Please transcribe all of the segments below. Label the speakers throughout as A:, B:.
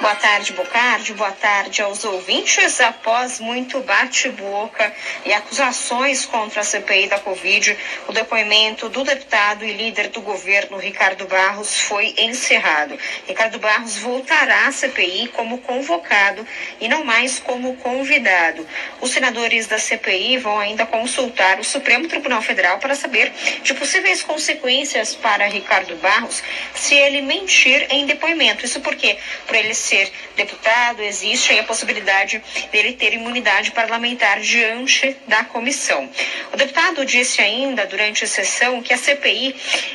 A: Boa tarde, Bocardi. Boa tarde aos ouvintes. Após muito bate-boca e acusações contra a CPI da Covid, o depoimento do deputado e líder do governo, Ricardo Barros, foi encerrado. Ricardo Barros voltará à CPI como convocado e não mais como convidado. Os senadores da CPI vão ainda consultar o Supremo Tribunal Federal para saber de possíveis consequências para Ricardo Barros se ele mentir em depoimento. Isso porque, por ele ser deputado, existe a possibilidade dele ter imunidade parlamentar diante da comissão. O deputado disse ainda durante a sessão que a CPI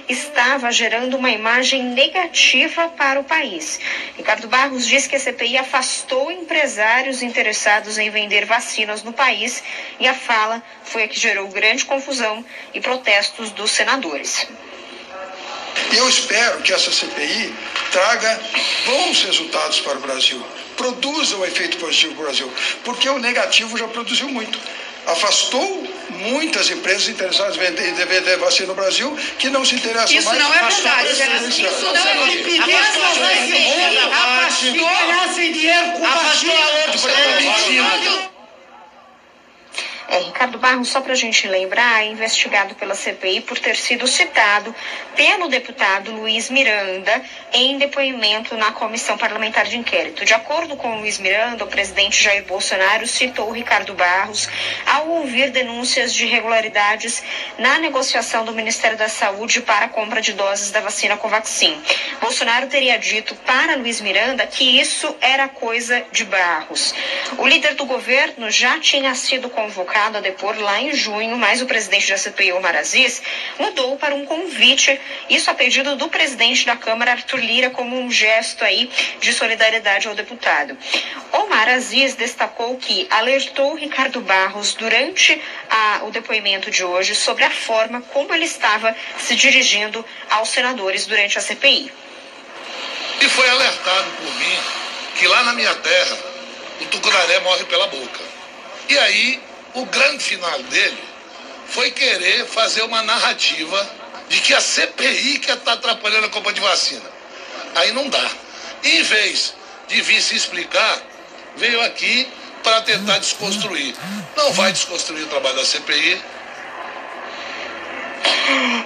A: estava gerando uma imagem negativa para o país. Ricardo Barros disse que a CPI afastou empresários interessados em vender vacinas no país e a fala foi a que gerou grande confusão e protestos dos senadores.
B: Eu espero que essa CPI traga bons resultados para o Brasil, produza um efeito positivo para o Brasil, porque o negativo já produziu muito. Afastou muitas empresas interessadas em vender, vacina no Brasil que não se interessam
C: Isso
B: mais.
C: Não é verdade. Isso não é verdade.
D: Afastou, ganhar sem dinheiro com
C: Afastou
D: vacina.
C: aonde?
A: É, Ricardo Barros, só para a gente lembrar, é investigado pela CPI por ter sido citado pelo deputado Luiz Miranda em depoimento na Comissão Parlamentar de Inquérito. De acordo com Luiz Miranda, o presidente Jair Bolsonaro citou Ricardo Barros ao ouvir denúncias de irregularidades na negociação do Ministério da Saúde para a compra de doses da vacina Covaxin. Bolsonaro teria dito para Luiz Miranda que isso era coisa de Barros. O líder do governo já tinha sido convocado a depor lá em junho, mas o presidente da CPI, Omar Aziz, mudou para um convite, isso a pedido do presidente da Câmara, Arthur Lira, como um gesto aí de solidariedade ao deputado. Omar Aziz destacou que alertou Ricardo Barros durante a, o depoimento de hoje sobre a forma como ele estava se dirigindo aos senadores durante a CPI.
E: E foi alertado por mim que lá na minha terra o tucunaré morre pela boca. E aí o grande final dele foi querer fazer uma narrativa de que a CPI que está atrapalhando a compra de vacina. Aí não dá. Em vez de vir se explicar, veio aqui para tentar desconstruir. Não vai desconstruir o trabalho da CPI,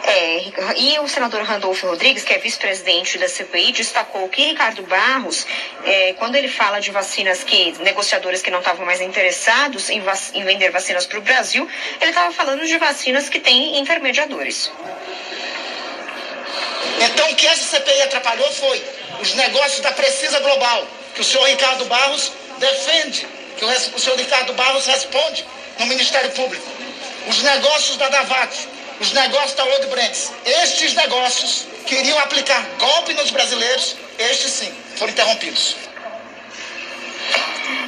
A: é, e o senador Randolfo Rodrigues, que é vice-presidente da CPI, destacou que Ricardo Barros, é, quando ele fala de vacinas que negociadores que não estavam mais interessados em, vac, em vender vacinas para o Brasil, ele estava falando de vacinas que têm intermediadores.
D: Então o que essa CPI atrapalhou foi os negócios da Precisa Global, que o senhor Ricardo Barros defende, que o, senhor Ricardo Barros responde no Ministério Público. Os negócios da Davac, os negócios da Odebrecht. Estes negócios queriam aplicar golpe nos brasileiros, estes sim, foram interrompidos.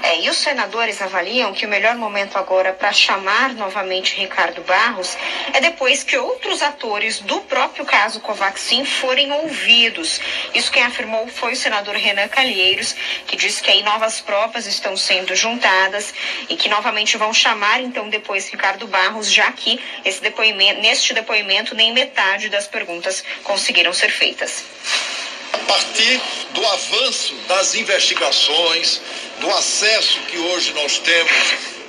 A: É, e os senadores avaliam que o melhor momento agora para chamar novamente Ricardo Barros é depois que outros atores do próprio caso Covaxin forem ouvidos. Isso quem afirmou foi o senador Renan Calheiros, que disse que aí novas provas estão sendo juntadas e que novamente vão chamar então depois Ricardo Barros, já que depoimento, neste depoimento nem metade das perguntas conseguiram ser feitas
F: partir do avanço das investigações, do acesso que hoje nós temos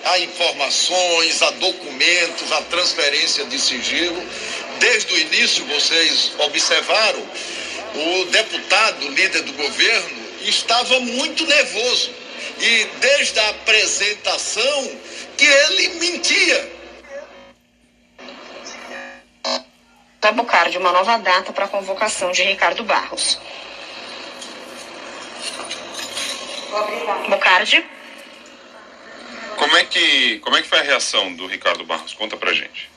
F: a informações, a documentos, a transferência de sigilo. Desde o início, vocês observaram, o deputado, líder do governo, estava muito nervoso. E desde a apresentação, que ele mentia.
A: Da Bocardi, uma nova data para a convocação de Ricardo Barros. Bocardi.
G: Como é que como é que foi a reação do Ricardo Barros? Conta pra gente.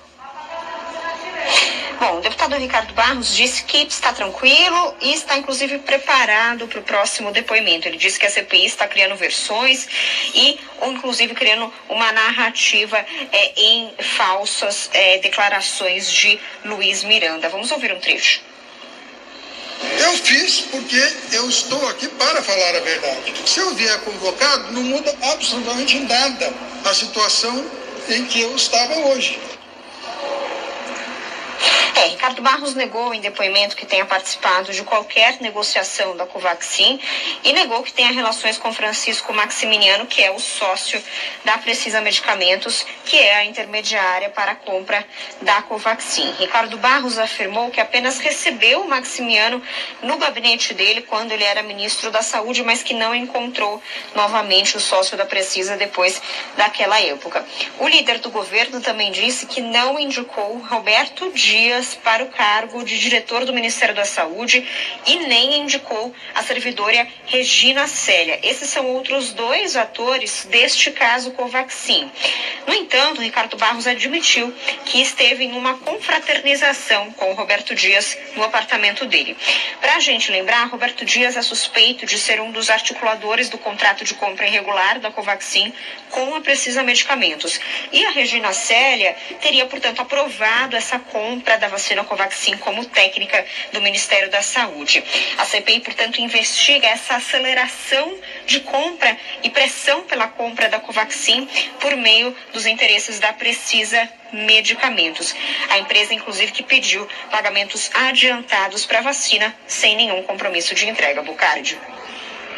A: Bom, o deputado Ricardo Barros disse que está tranquilo e está inclusive preparado para o próximo depoimento. Ele disse que a CPI está criando versões e, ou inclusive, criando uma narrativa é, em falsas é, declarações de Luiz Miranda. Vamos ouvir um trecho.
B: Eu fiz porque eu estou aqui para falar a verdade. Se eu vier convocado, não muda absolutamente nada a situação em que eu estava hoje.
A: Ricardo Barros negou em depoimento que tenha participado de qualquer negociação da Covaxin e negou que tenha relações com Francisco Maximiliano, que é o sócio da Precisa Medicamentos, que é a intermediária para a compra da Covaxin. Ricardo Barros afirmou que apenas recebeu o Maximiano no gabinete dele quando ele era ministro da Saúde, mas que não encontrou novamente o sócio da Precisa depois daquela época. O líder do governo também disse que não indicou Roberto Dias para o cargo de diretor do Ministério da Saúde e nem indicou servidora Regina Célia. Esses são outros dois atores deste caso Covaxin. No entanto, Ricardo Barros admitiu que esteve em uma confraternização com Roberto Dias no apartamento dele. Para a gente lembrar, Roberto Dias é suspeito de ser um dos articuladores do contrato de compra irregular da Covaxin com a Precisa Medicamentos. E a Regina Célia teria, portanto, aprovado essa compra da vacina Covaxin como técnica do Ministério da Saúde. A CPI, portanto, investiga essa aceleração de compra e pressão pela compra da Covaxin por meio dos interesses da Precisa Medicamentos. A empresa, inclusive, que pediu pagamentos adiantados para a vacina sem nenhum compromisso de entrega. Bucardi.